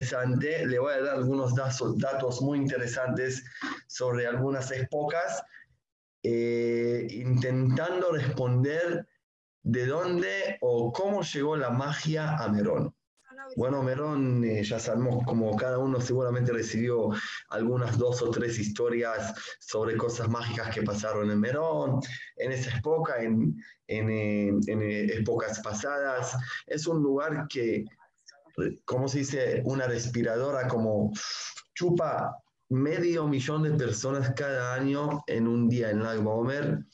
interesante. Le voy a dar algunos datos, muy interesantes sobre algunas épocas, eh, intentando responder de dónde o cómo llegó la magia a Merón. Bueno, Merón, eh, ya sabemos como cada uno seguramente recibió algunas dos o tres historias sobre cosas mágicas que pasaron en Merón, en esa época, en, en, eh, en épocas pasadas. Es un lugar que ¿cómo se dice? Una respiradora como chupa medio millón de personas cada año en un día en Lag Baomer.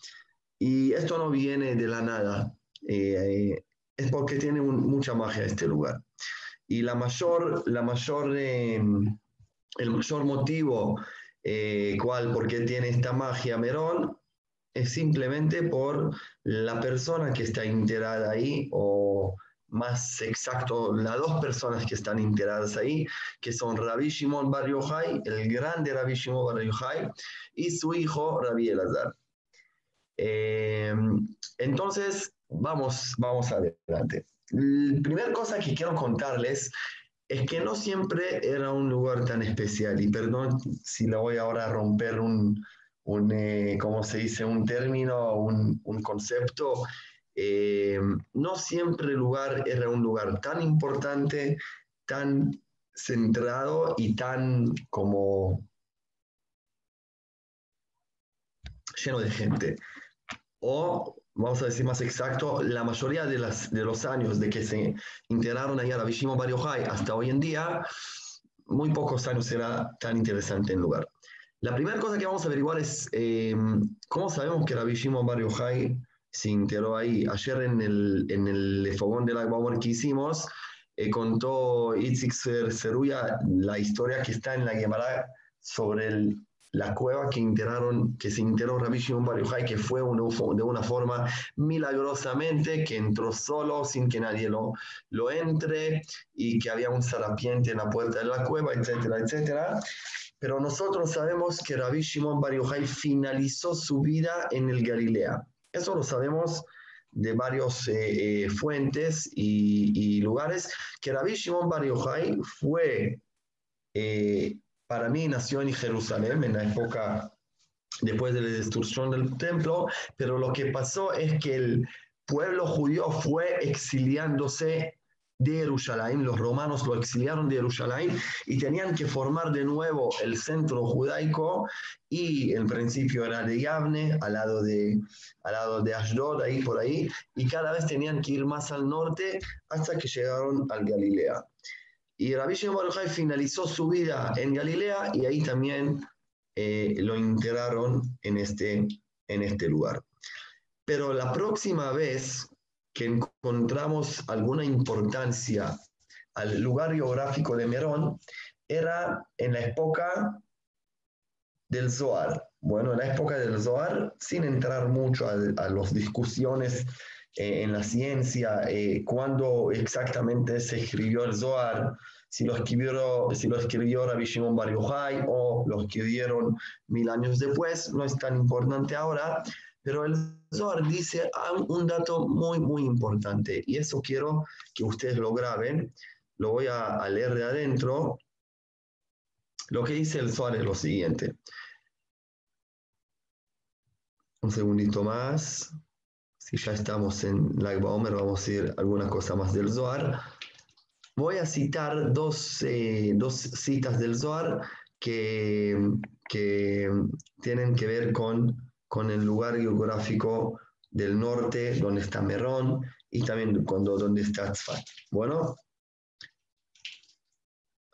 Y esto no viene de la nada, eh, es porque tiene mucha magia este lugar. Y la mayor, la mayor, em, el mayor motivo eh, cual, porque tiene esta magia Merón, es simplemente por la persona que está integrada ahí o más exacto, las dos personas que están integradas ahí, que son Rabbi Shimon Bar Yochai, el grande Rabbi Shimon Bar Yochai, y su hijo Rabbi Elazar. Eh, entonces, vamos, vamos adelante. La primera cosa que quiero contarles es que no siempre era un lugar tan especial, y perdón si le voy ahora a romper un, un eh, ¿cómo se dice?, un término, un, un concepto, eh, no siempre el lugar era un lugar tan importante, tan centrado y tan como lleno de gente. O, vamos a decir más exacto, la mayoría de, los años de que se integraron allá a la Vishimo Jai hasta hoy en día, muy pocos años era tan interesante el lugar. La primera cosa que vamos a averiguar es eh, cómo sabemos que la Vishimo Jai se enteró ahí. Ayer en el, en el fogón de la que hicimos, eh, contó Itzik Ceruya la historia que está en la Gemara sobre la cueva que, enteraron, que se enteró Rabbi Shimon Bar que fue de una forma milagrosamente, que entró solo sin que nadie lo, lo entre y que había un sarapiente en la puerta de la cueva, etcétera, etcétera. Pero nosotros sabemos que Rabbi Shimon Bar finalizó su vida en el Galilea. Eso lo sabemos de varias eh, eh, fuentes y, lugares, que Rabbi Shimon Bar fue, eh, para mí nació en Jerusalén en la época después de la destrucción del templo, pero lo que pasó es que el pueblo judío fue exiliándose de Jerusalén, los romanos lo exiliaron de Jerusalén y tenían que formar de nuevo el centro judaico y en principio era de Yavne, al lado de, al lado de Ashdod, ahí por ahí, y cada vez tenían que ir más al norte hasta que llegaron al Galilea. Y Rabbi Shimon finalizó su vida en Galilea y ahí también eh, lo integraron en este, en este lugar. Pero la próxima vez que encontramos alguna importancia al lugar geográfico de Merón era en la época del Zohar. Bueno, en la época del Zohar, sin entrar mucho a, las discusiones eh, en la ciencia, eh, cuándo exactamente se escribió el Zohar, si lo escribió, si lo escribió Rabbi Shimon Bar Yochai o lo escribieron mil años después, no es tan importante ahora, pero el Zohar dice un dato muy, muy importante y eso quiero que ustedes lo graben. Lo voy a, leer de adentro. Lo que dice el Zohar es lo siguiente. Un segundito más. Si ya estamos en Lag Baomer, vamos a ir alguna cosa más del Zohar. Voy a citar dos, eh, dos citas del Zohar que, que tienen que ver con con el lugar geográfico del norte, donde está Merón, y también cuando, donde está Tzfat. Bueno,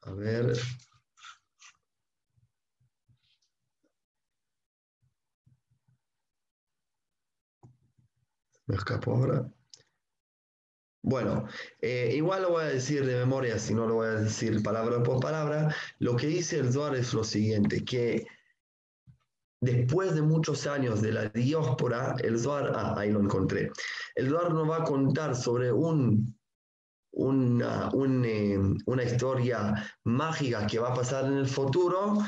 a ver. Me escapo ahora. Bueno, eh, igual lo voy a decir de memoria, si no lo voy a decir palabra por palabra. Lo que dice el Zohar es lo siguiente, que después de muchos años de la diáspora, el Zohar, ah, ahí lo encontré, el nos va a contar sobre un, una, eh, una historia mágica que va a pasar en el futuro,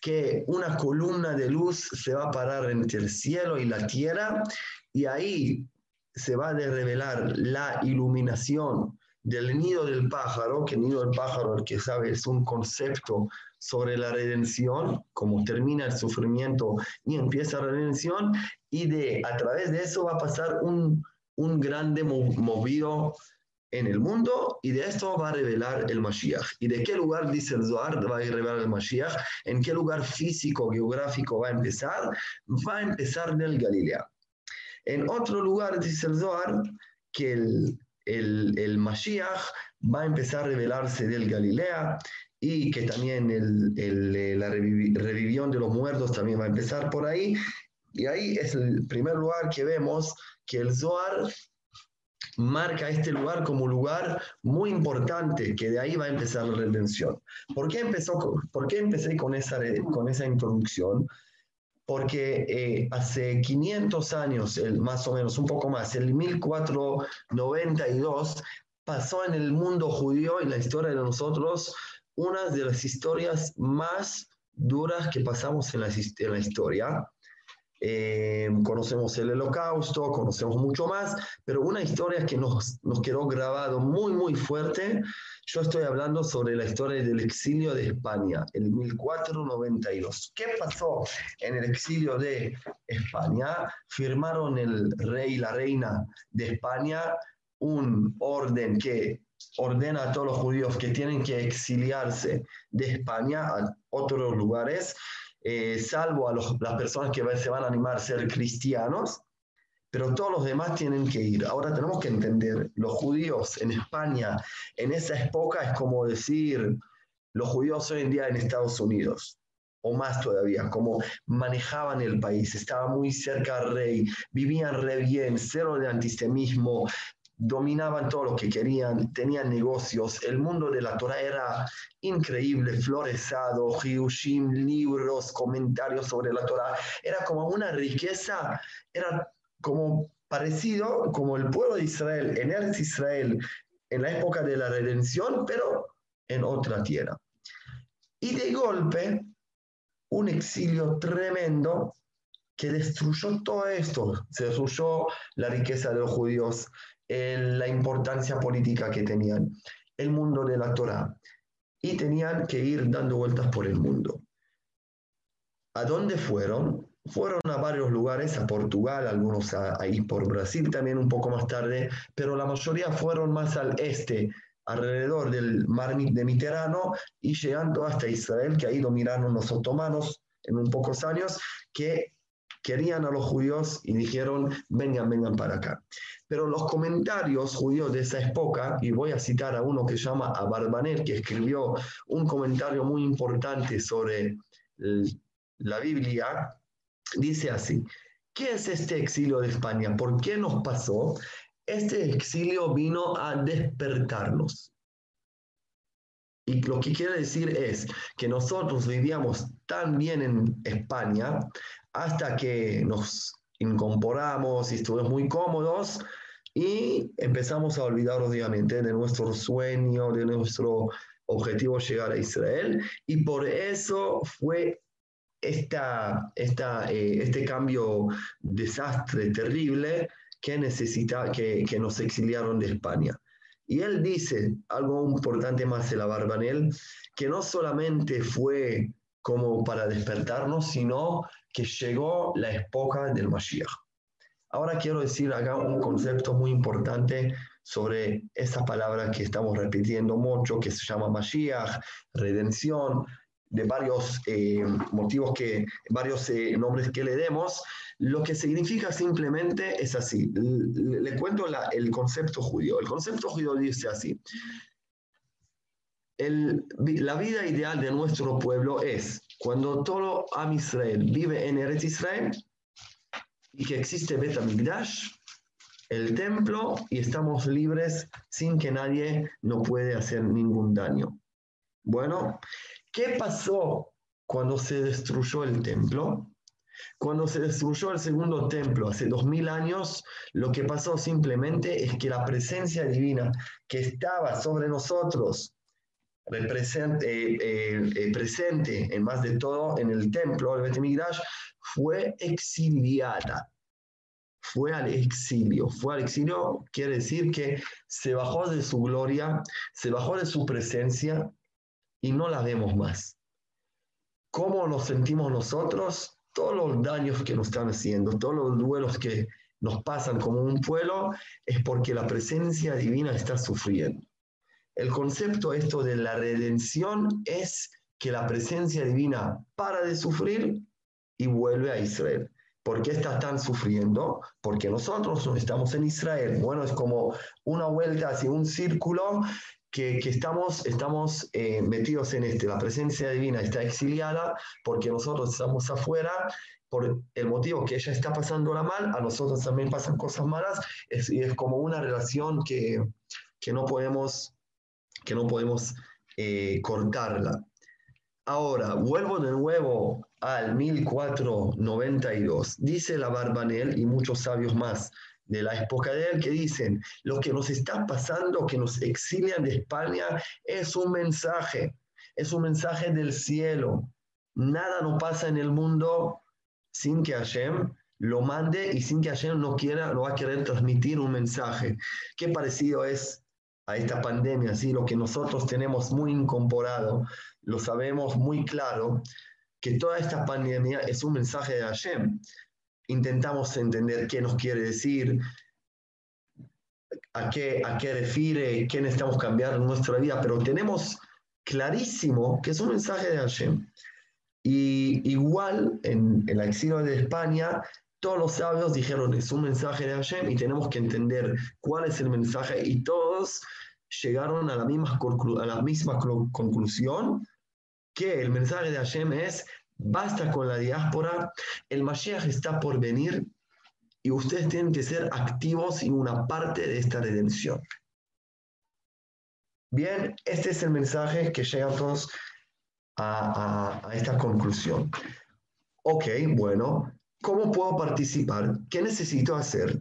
que una columna de luz se va a parar entre el cielo y la tierra, y ahí se va a revelar la iluminación del nido del pájaro, que el nido del pájaro, el que sabe, es un concepto sobre la redención, cómo termina el sufrimiento y empieza la redención, y de a través de eso va a pasar un, un grande movido en el mundo y de esto va a revelar el Mashiach. ¿Y de qué lugar, dice el Zohar, va a revelar el Mashiach? ¿En qué lugar físico, geográfico va a empezar? Va a empezar del Galilea. En otro lugar, dice el Zohar, que el, el, el Mashiach va a empezar a revelarse del Galilea y que también el, el, la revivión de los muertos también va a empezar por ahí. Y ahí es el primer lugar que vemos que el Zohar marca este lugar como un lugar muy importante, que de ahí va a empezar la redención. ¿Por qué, empezó, por qué empecé con esa, con esa introducción? Porque eh, hace 500 años, el, más o menos, un poco más, el 1492, pasó en el mundo judío, en la historia de nosotros, una de las historias más duras que pasamos en la, historia. Eh, conocemos el holocausto, conocemos mucho más, pero una historia que nos, nos quedó grabado muy, muy fuerte, yo estoy hablando sobre la historia del exilio de España, el 1492. ¿Qué pasó en el exilio de España? Firmaron el rey y la reina de España un orden que ordena a todos los judíos que tienen que exiliarse de España a otros lugares, eh, salvo a las personas que se van a animar a ser cristianos, pero todos los demás tienen que ir. Ahora tenemos que entender, los judíos en España en esa época es como decir los judíos hoy en día en Estados Unidos, o más todavía, como manejaban el país, estaba muy cerca al rey, vivían re bien, cero de antisemitismo, dominaban todo lo que querían, tenían negocios, el mundo de la Torah era increíble, floresado, hiushim, libros, comentarios sobre la Torah, era como una riqueza, era como parecido como el pueblo de Israel, en el Israel, en la época de la redención, pero en otra tierra. Y de golpe, un exilio tremendo que destruyó todo esto, se destruyó la riqueza de los judíos, la importancia política que tenían, el mundo de la Torah, y tenían que ir dando vueltas por el mundo. ¿A dónde fueron? Fueron a varios lugares, a Portugal, algunos ahí por Brasil también un poco más tarde, pero la mayoría fueron más al este, alrededor del mar de Mediterráneo y llegando hasta Israel, que ahí dominaron los otomanos en un pocos años, que querían a los judíos y dijeron, vengan, vengan para acá. Pero los comentarios judíos de esa época, y voy a citar a uno que se llama Abarbanel, que escribió un comentario muy importante sobre la Biblia, dice así, ¿qué es este exilio de España? ¿Por qué nos pasó? Este exilio vino a despertarnos. Y lo que quiere decir es que nosotros vivíamos tan bien en España hasta que nos incorporamos y estuvimos muy cómodos y empezamos a olvidar obviamente de nuestro sueño, de nuestro objetivo llegar a Israel y por eso fue esta, esta, eh, este cambio desastre terrible que, necesita, que, que nos exiliaron de España. Y él dice algo importante más de la Barbanel, que no solamente fue como para despertarnos, sino que llegó la época del Mashiach. Ahora quiero decir acá un concepto muy importante sobre esa palabra que estamos repitiendo mucho, que se llama Mashiach, redención, de varios eh, motivos que, varios eh, nombres que le demos, lo que significa simplemente es así. Le, cuento el concepto judío. El concepto judío dice así. la vida ideal de nuestro pueblo es cuando todo Am Israel vive en Eretz Israel y que existe Bet el templo, y estamos libres sin que nadie nos puede hacer ningún daño. Bueno, ¿qué pasó cuando se destruyó el templo? Cuando se destruyó el segundo templo hace dos mil años, lo que pasó simplemente es que la presencia divina que estaba sobre nosotros presente, eh, eh, presente en más de todo en el templo, el Betemigdash, fue exiliada. fue al exilio. Fue al exilio quiere decir que se bajó de su gloria, se bajó de su presencia y no la vemos más. ¿Cómo nos sentimos nosotros? Todos los daños que nos están haciendo, todos los duelos que nos pasan como un pueblo, es porque la presencia divina está sufriendo. El concepto esto de la redención es que la presencia divina para de sufrir y vuelve a Israel. ¿Por qué están sufriendo? Porque nosotros no estamos en Israel. Bueno, es como una vuelta hacia un círculo que, estamos, estamos eh, metidos en este. La presencia divina está exiliada porque nosotros estamos afuera. Por el motivo que ella está pasando la mal, a nosotros también pasan cosas malas. Es, y es como una relación que, que no podemos, que no podemos eh, cortarla. Ahora, vuelvo de nuevo al 1492. Dice la Barbanel y muchos sabios más de la época de él que dicen, lo que nos está pasando, que nos exilian de España, es un mensaje, es un mensaje del cielo. Nada no pasa en el mundo sin que Hashem lo mande y sin que Hashem no quiera, no va a querer transmitir un mensaje. Qué parecido es a esta pandemia, ¿sí? lo que nosotros tenemos muy incorporado, lo sabemos muy claro, que toda esta pandemia es un mensaje de Hashem. Intentamos entender qué nos quiere decir, a qué, a qué refiere, qué necesitamos cambiar en nuestra vida, pero tenemos clarísimo que es un mensaje de Hashem. Y igual en, en la exilio de España, todos los sabios dijeron es un mensaje de Hashem y tenemos que entender cuál es el mensaje y todos llegaron a la misma, a la misma conclusión que el mensaje de Hashem es, basta con la diáspora, el Mashiach está por venir y ustedes tienen que ser activos y una parte de esta redención. Bien, este es el mensaje que llega todos a, a esta conclusión. Ok, bueno, ¿cómo puedo participar? ¿Qué necesito hacer?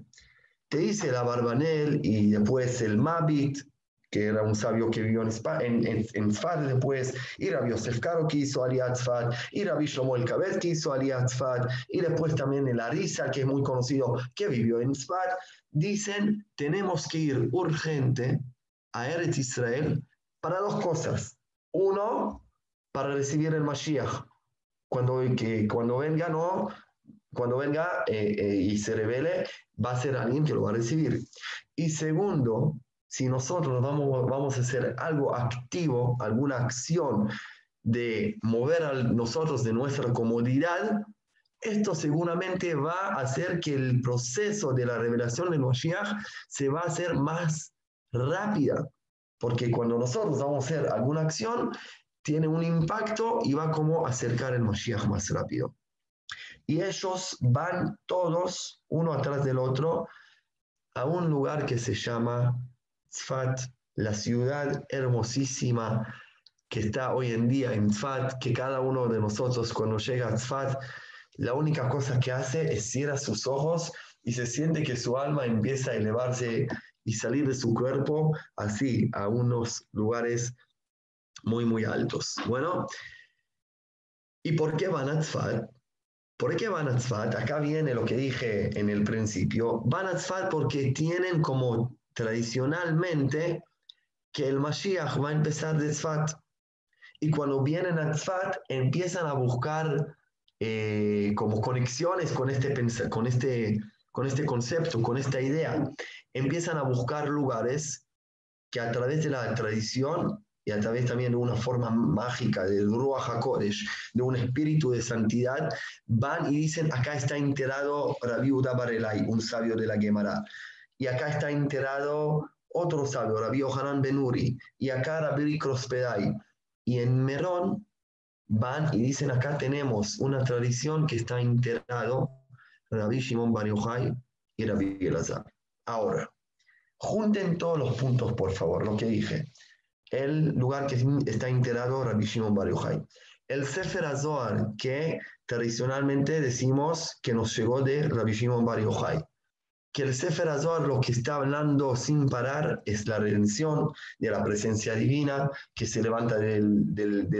Te dice la Barbanel y después el Mabit, que era un sabio que vivió en, en, en, en Tzfat después, y Rabbi Yosef Karo que hizo Aliyat Tzfat, y Rabbi Shlomo El Kabet que hizo Aliyat Tzfat, y después también el Arisa, que es muy conocido, que vivió en Tzfat, dicen, tenemos que ir urgente a Eretz Israel para dos cosas. Uno, para recibir el Mashiach. Cuando, que, cuando venga, no, cuando venga eh, eh, y se revele, va a ser alguien que lo va a recibir. Y segundo, si nosotros vamos, vamos a hacer algo activo, alguna acción de mover a nosotros de nuestra comodidad, esto seguramente va a hacer que el proceso de la revelación del Mashiach se va a hacer más rápida, porque cuando nosotros vamos a hacer alguna acción, tiene un impacto y va como acercar el Mashiach más rápido. Y ellos van todos, uno atrás del otro, a un lugar que se llama Tzfat, la ciudad hermosísima que está hoy en día en Tzfat, que cada uno de nosotros cuando llega a Tzfat, la única cosa que hace es cierra sus ojos y se siente que su alma empieza a elevarse y salir de su cuerpo así a unos lugares muy, muy altos. Bueno, ¿y por qué van a Tzfat? ¿Por qué van a Tzfat? Acá viene lo que dije en el principio. Van a Tzfat porque tienen como tradicionalmente que el Mashiach va a empezar de Tzfat. Y cuando vienen a Tzfat, empiezan a buscar eh, como conexiones con este, con, este, con este concepto, con esta idea. Empiezan a buscar lugares que a través de la tradición y a través también de una forma mágica del Ruach HaKodesh, de un espíritu de santidad, van y dicen, acá está enterado Rabbi Uda Barelay, un sabio de la Gemara y acá está enterado otro sabio, Rabbi Yohanan Benuri, y acá Rabbi Krospedai. Y en Merón van y dicen, acá tenemos una tradición que está enterado Rabbi Shimon Bar Yochai y Rabbi Elazar. Ahora, junten todos los puntos, por favor, lo que dije. El lugar que está enterado Rabbi Shimon Bar Yochai. El Sefer Azohar, que tradicionalmente decimos que nos llegó de Rabbi Shimon Bar Yochai que el Sefer Azor lo que está hablando sin parar es la redención de la presencia divina que se levanta de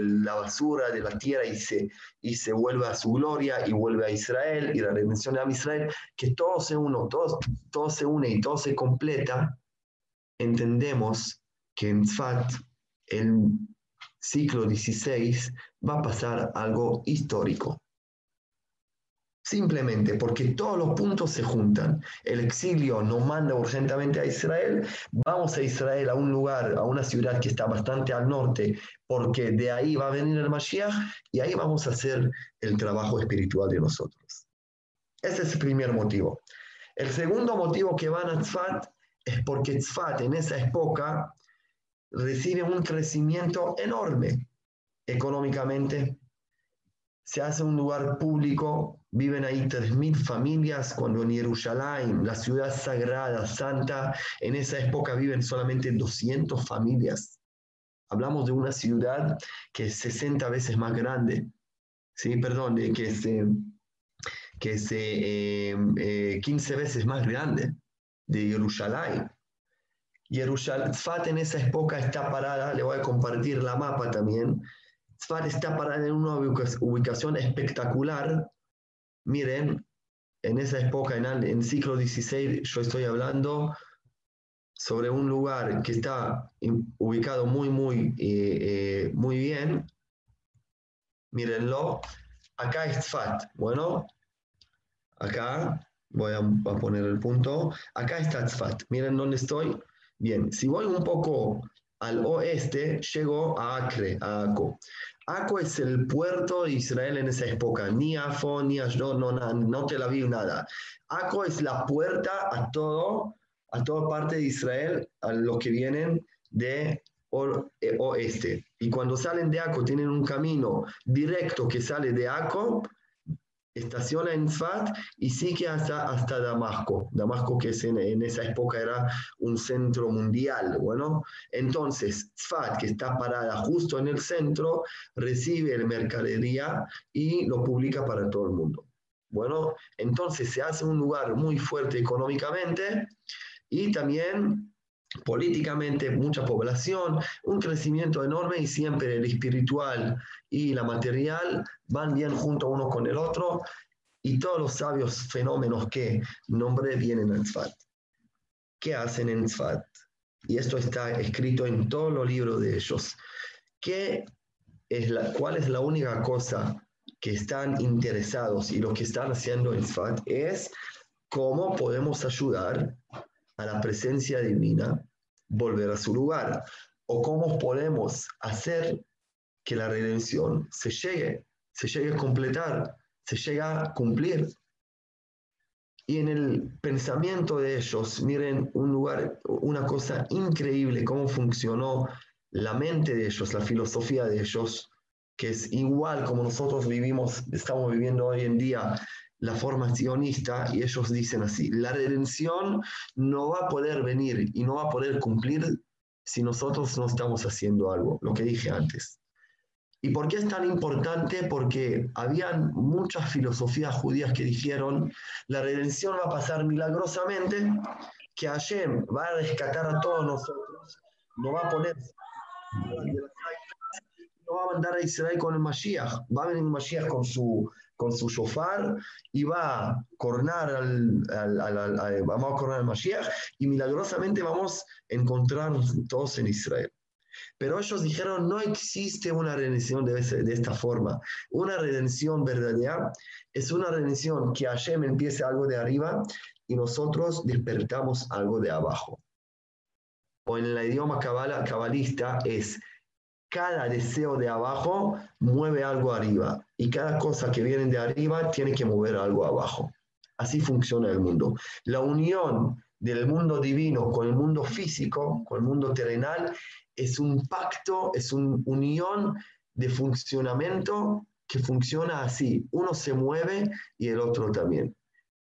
la basura, de la tierra y se, y se vuelve a su gloria y vuelve a Israel y la redención de Israel, que todo se une, todo, todo se une y todo se completa, entendemos que en Tzfat, el ciclo 16, va a pasar algo histórico. Simplemente porque todos los puntos se juntan. El exilio nos manda urgentemente a Israel. Vamos a Israel, a un lugar, a una ciudad que está bastante al norte, porque de ahí va a venir el Mashiach y ahí vamos a hacer el trabajo espiritual de nosotros. Ese es el primer motivo. El segundo motivo que van a Tzfat es porque Tzfat en esa época recibe un crecimiento enorme económicamente, se hace un lugar público, viven ahí 3.000 familias, cuando en Jerusalén, la ciudad sagrada, santa, en esa época viven solamente 200 familias. Hablamos de una ciudad que es 60 veces más grande, ¿sí? Perdón, que es, que es 15 veces más grande de Jerusalén. Jerusalén, Fat en esa época está parada, le voy a compartir la mapa también, Tzfat está parada en una ubicación espectacular. Miren, en esa época, en el siglo XVI, yo estoy hablando sobre un lugar que está ubicado muy, muy, eh, eh, muy bien. Mírenlo. Acá es Tzfat. Bueno, acá voy a, poner el punto. Acá está Tzfat. Miren dónde estoy. Bien, si voy un poco al oeste, llego a Acre, a Aco. Aco es el puerto de Israel en esa época, ni Afo, ni Ashdod, no, no, no Tel Aviv, nada. Aco es la puerta a todo, a toda parte de Israel, a los que vienen de eh, oeste. Y cuando salen de Aco, tienen un camino directo que sale de Aco estaciona en Tzfat y sigue hasta, hasta Damasco. Damasco que en, esa época era un centro mundial. Bueno, entonces Tzfat, que está parada justo en el centro, recibe el mercadería y lo publica para todo el mundo. Bueno, entonces se hace un lugar muy fuerte económicamente y también políticamente mucha población, un crecimiento enorme y siempre el espiritual y la material van bien junto uno con el otro y todos los sabios fenómenos que nombré vienen en Tzfat. ¿Qué hacen en Tzfat? Y esto está escrito en todos los libros de ellos. ¿Qué es la, ¿Cuál es la única cosa que están interesados y lo que están haciendo en Tzfat es cómo podemos ayudar a la presencia divina volver a su lugar? ¿O cómo podemos hacer que la redención se llegue, se llegue a completar, se llegue a cumplir? Y en el pensamiento de ellos, miren un lugar, una cosa increíble, cómo funcionó la mente de ellos, la filosofía de ellos, que es igual como nosotros vivimos, estamos viviendo hoy en día la forma sionista y ellos dicen así, la redención no va a poder venir y no va a poder cumplir si nosotros no estamos haciendo algo, lo que dije antes. ¿Y por qué es tan importante? Porque habían muchas filosofías judías que dijeron, la redención va a pasar milagrosamente, que Hashem va a rescatar a todos nosotros, no va a poner no va a mandar a Israel con el Mashiach, va a venir el Mashiach con su con su shofar y va a coronar al, vamos a coronar al Mashiach y milagrosamente vamos a encontrar todos en Israel. Pero ellos dijeron, no existe una redención de, esta forma. Una redención verdadera es una redención que Hashem empiece algo de arriba y nosotros despertamos algo de abajo. O en el idioma cabalista es cada deseo de abajo mueve algo arriba y cada cosa que viene de arriba tiene que mover algo abajo. Así funciona el mundo. La unión del mundo divino con el mundo físico, con el mundo terrenal, es un pacto, es una unión de funcionamiento que funciona así. Uno se mueve y el otro también.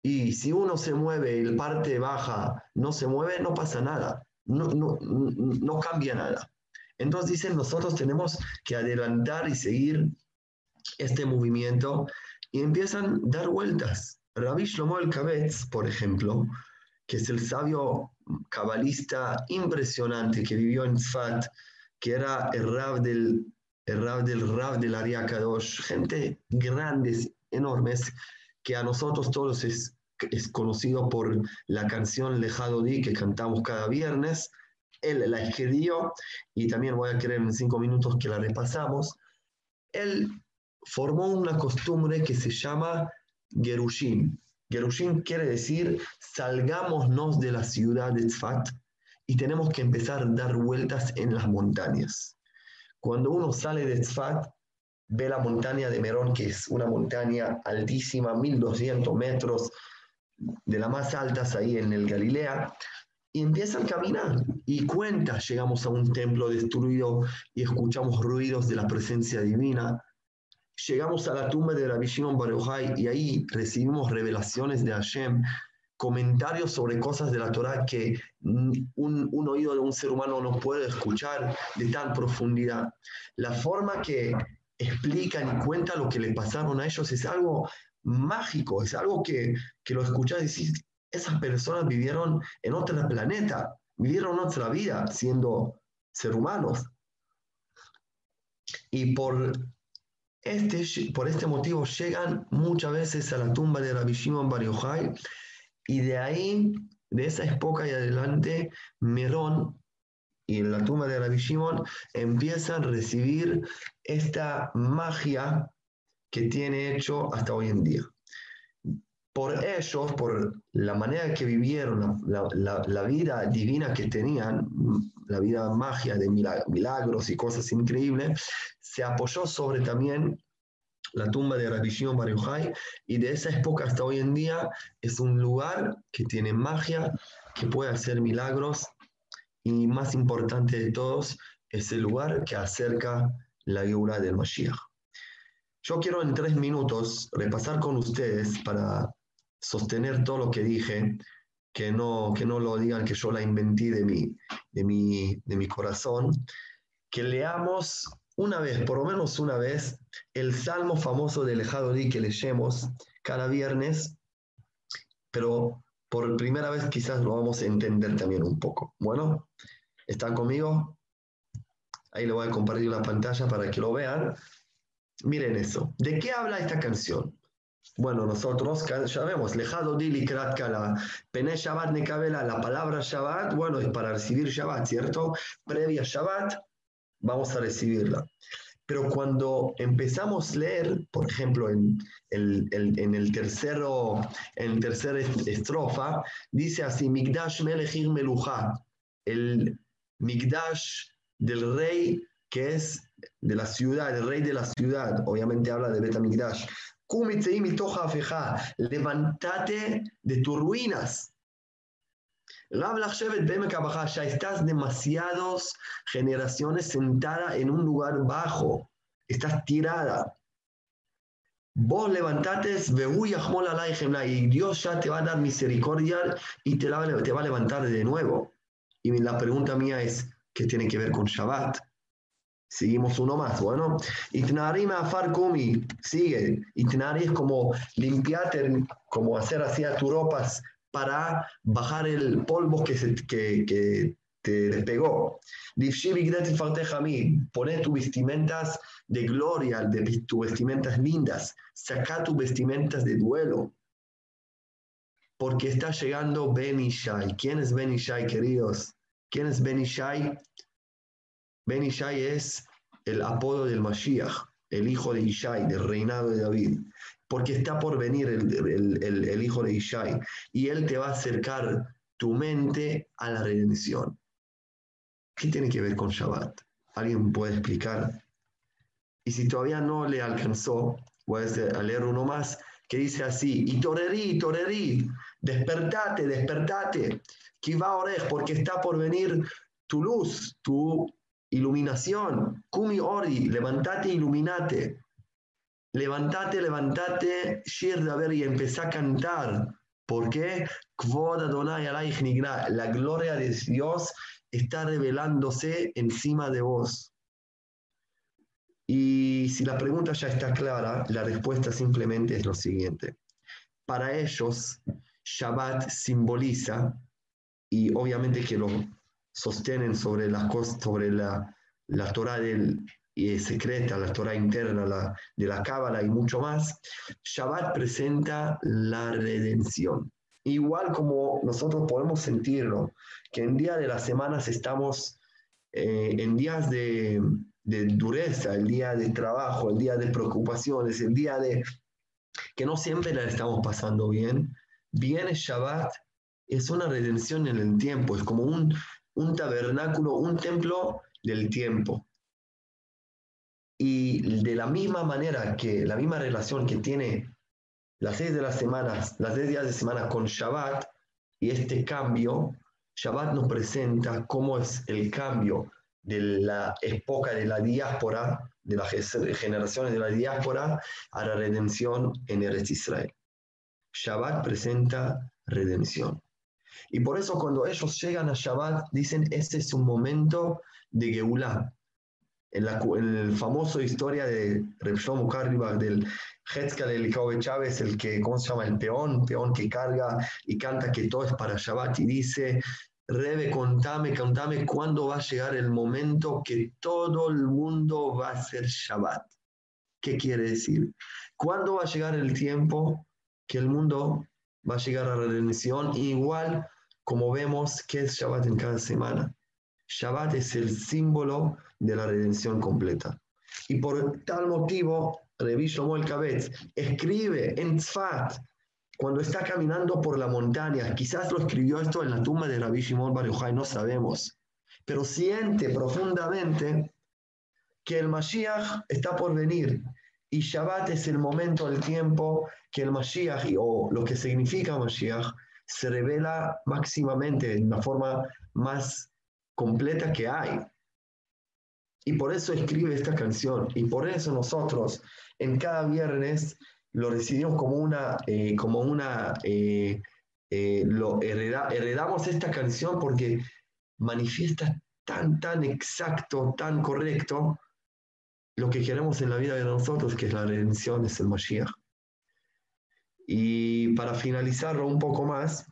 Y si uno se mueve y la parte baja no se mueve, no pasa nada, no, no, no cambia nada. Entonces dicen, nosotros tenemos que adelantar y seguir este movimiento y empiezan a dar vueltas. Rabbi Shlomo el Kabetz, por ejemplo, que es el sabio cabalista impresionante que vivió en Sfat, que era el rab del, el rab del rab del Ariakadosh, gente grandes, enormes, que a nosotros todos es, es conocido por la canción Lejado Di que cantamos cada viernes. Él la escribió y también voy a querer en cinco minutos que la repasamos. Él formó una costumbre que se llama Gerushin. Gerushin quiere decir salgámonos de la ciudad de Tzfat y tenemos que empezar a dar vueltas en las montañas. Cuando uno sale de Tzfat, ve la montaña de Merón, que es una montaña altísima, 1200 metros, de las más altas ahí en el Galilea, y empiezan a caminar y cuenta, llegamos a un templo destruido y escuchamos ruidos de la presencia divina. Llegamos a la tumba de Rabbi Shimon y ahí recibimos revelaciones de Hashem, comentarios sobre cosas de la Torah que un, un oído de un ser humano no puede escuchar de tan profundidad. La forma que explican y cuentan lo que le pasaron a ellos es algo mágico, es algo que, que lo escuchás y decís, esas personas vivieron en otro planeta, vivieron otra vida siendo ser humanos. Y por este, por este motivo llegan muchas veces a la tumba de Rabbi Shimon Bar y de ahí, de esa época y adelante, Merón y en la tumba de Rabbi Shimon empiezan a recibir esta magia que tiene hecho hasta hoy en día. Por ellos, por la manera que vivieron, la, vida divina que tenían, la vida magia de milagros y cosas increíbles, se apoyó sobre también la tumba de Rabbi Shimon y de esa época hasta hoy en día es un lugar que tiene magia, que puede hacer milagros y más importante de todos es el lugar que acerca la figura del Mashiach. Yo quiero en tres minutos repasar con ustedes para sostener todo lo que dije, que no, que no lo digan que yo la inventé de mi, de mi, de mi corazón, que leamos una vez, por lo menos una vez, el salmo famoso de Lejado Di que leemos cada viernes, pero por primera vez quizás lo vamos a entender también un poco. Bueno, ¿están conmigo? Ahí le voy a compartir la pantalla para que lo vean. Miren eso. ¿De qué habla esta canción? Bueno, nosotros ya vemos, lejado dili kala, pene Shabbat nekabela, la palabra Shabbat, bueno, es para recibir Shabbat, ¿cierto? Previa Shabbat, vamos a recibirla. Pero cuando empezamos a leer, por ejemplo, en el, en el tercero, en tercera estrofa, dice así, Migdash melechir meluja, el Migdash del rey que es de la ciudad, el rey de la ciudad, obviamente habla de Betamigdash. Levántate de tus ruinas. Ya estás demasiadas generaciones sentada en un lugar bajo. Estás tirada. Vos levantate, y Dios ya te va a dar misericordia y te, te va a levantar de nuevo. Y la pregunta mía es, ¿qué tiene que ver con Shabbat? Seguimos uno más, bueno. Itnari afar kumi, sigue. Itnari es como limpiarte, como hacer así a tus ropas para bajar el polvo que, se, que, que te despegó. Pone tus vestimentas de gloria, de tus vestimentas lindas. Saca tus vestimentas de duelo. Porque está llegando Ben Ishai. ¿Quién es Ben Ishai, queridos? ¿Quién es Ben Ishai? Ben Ishai es el apodo del Mashiach, el hijo de Ishai, del reinado de David porque está por venir el, hijo de Ishai y él te va a acercar tu mente a la redención. ¿Qué tiene que ver con Shabbat? ¿Alguien puede explicar? Y si todavía no le alcanzó, voy a leer uno más que dice así, y torerí, torerí, despertate, despertate, kiva orej, porque está por venir tu luz, tu iluminación, kumi ori, levantate, iluminate. Levantate, levantate, Shir ver y empecé a cantar. ¿Por qué? La gloria de Dios está revelándose encima de vos. Y si la pregunta ya está clara, la respuesta simplemente es lo siguiente. Para ellos, Shabbat simboliza, y obviamente que lo sostienen sobre la, sobre la, la Torah del, y secreta, la Torah interna la, de la Cábala y mucho más, Shabbat presenta la redención. Igual como nosotros podemos sentirlo, que en día de las semanas estamos eh, en días de, de dureza, el día de trabajo, el día de preocupaciones, el día de que no siempre la estamos pasando bien, viene Shabbat, es una redención en el tiempo, es como un, un tabernáculo, un templo del tiempo. Y de la misma manera que la misma relación que tiene las seis de las semanas, las seis días de semana con Shabbat y este cambio, Shabbat nos presenta cómo es el cambio de la época de la diáspora, de las generaciones de la diáspora, a la redención en Eretz Israel. Shabbat presenta redención. Y por eso cuando ellos llegan a Shabbat, dicen, este es un momento de Geulah. En la, el famoso historia de Reb Shlomo del Hetzkel el Chávez, el que, ¿cómo se llama? El peón, peón que carga y canta que todo es para Shabbat y dice, Rebe, contame, contame cuándo va a llegar el momento que todo el mundo va a ser Shabbat. ¿Qué quiere decir? ¿Cuándo va a llegar el tiempo que el mundo va a llegar a la redención? Igual como vemos que es Shabbat en cada semana. Shabbat es el símbolo de la redención completa. Y por tal motivo, Revi Shlomo el escribe en Tzfat cuando está caminando por la montaña, quizás lo escribió esto en la tumba de Rabbi Shimon Bar Yochai, no sabemos, pero siente profundamente que el Mashiach está por venir y Shabbat es el momento, el tiempo que el Mashiach, o lo que significa Mashiach, se revela máximamente en la forma más completa que hay. Y por eso escribe esta canción. Y por eso nosotros en cada viernes lo decidimos como una, eh, como una eh, eh, lo heredamos esta canción porque manifiesta tan, tan exacto, tan correcto lo que queremos en la vida de nosotros, que es la redención, es el Mashiach. Y para finalizarlo un poco más,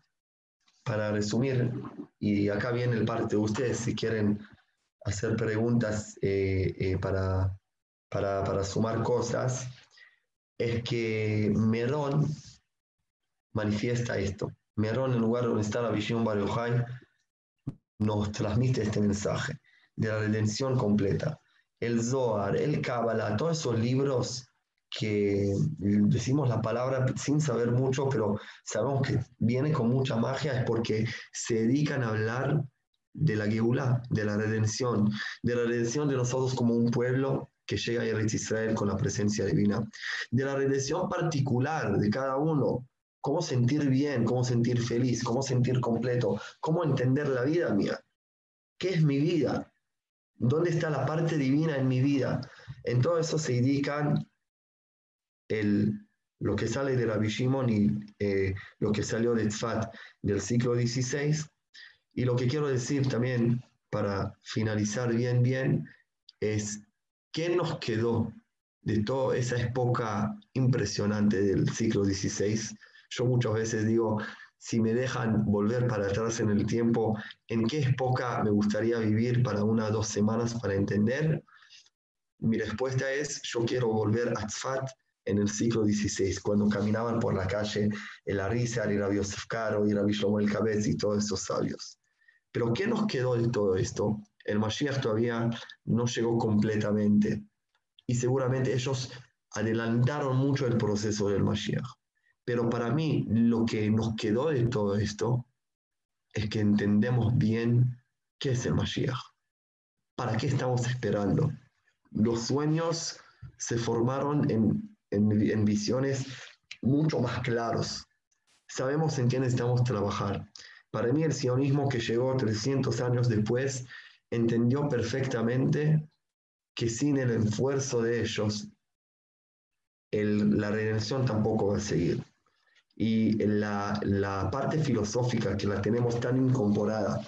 para resumir, y acá viene el parte de ustedes, si quieren hacer preguntas para, para, para sumar cosas, es que Merón manifiesta esto. Merón, en lugar donde está la visión Bar nos transmite este mensaje de la redención completa. El Zohar, el Kabbalah, todos esos libros que decimos la palabra sin saber mucho, pero sabemos que viene con mucha magia, es porque se dedican a hablar de la Geulah, de la redención, de la redención de nosotros como un pueblo que llega a Eretz Israel con la presencia divina, de la redención particular de cada uno, cómo sentir bien, cómo sentir feliz, cómo sentir completo, cómo entender la vida mía, qué es mi vida, dónde está la parte divina en mi vida. En todo eso se indican el, lo que sale de Rabbi Shimon y eh, lo que salió de Tzfat del siglo XVI. Y lo que quiero decir también para finalizar bien, bien, es ¿Qué nos quedó de toda esa época impresionante del siglo XVI? Yo muchas veces digo, si me dejan volver para atrás en el tiempo, ¿en qué época me gustaría vivir para una o dos semanas para entender? Mi respuesta es, yo quiero volver a Tzfat en el siglo XVI, cuando caminaban por la calle el Arizar y Rabbi Yosef Caro y Rabbi el Cabez y todos esos sabios. Pero ¿qué nos quedó de todo esto? el Mashiach todavía no llegó completamente. Y seguramente ellos adelantaron mucho el proceso del Mashiach. Pero para mí lo que nos quedó de todo esto es que entendemos bien qué es el Mashiach. ¿Para qué estamos esperando? Los sueños se formaron en, en visiones mucho más claros. Sabemos en qué necesitamos trabajar. Para mí el sionismo que llegó 300 años después entendió perfectamente que sin el esfuerzo de ellos, la redención tampoco va a seguir. Y la, la parte filosófica que la tenemos tan incorporada,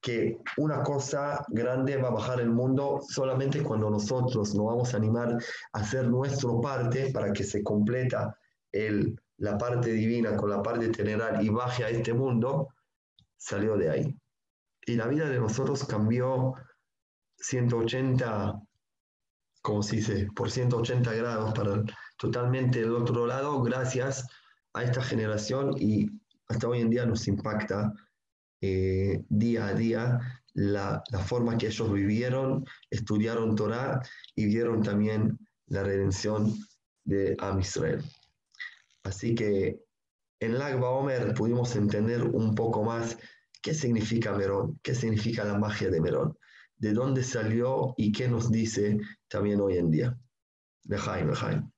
que una cosa grande va a bajar el mundo solamente cuando nosotros nos vamos a animar a hacer nuestra parte para que se completa el, la parte divina con la parte terrenal y baje a este mundo, salió de ahí. Y la vida de nosotros cambió 180, como se dice, por 180 grados para totalmente el otro lado, gracias a esta generación y hasta hoy en día nos impacta eh, día a día la, la, forma que ellos vivieron, estudiaron Torah y vieron también la redención de Am Israel. Así que en Lag Omer pudimos entender un poco más qué significa Merón, qué significa la magia de Merón, de dónde salió y qué nos dice también hoy en día. Lejaim, Lejaim.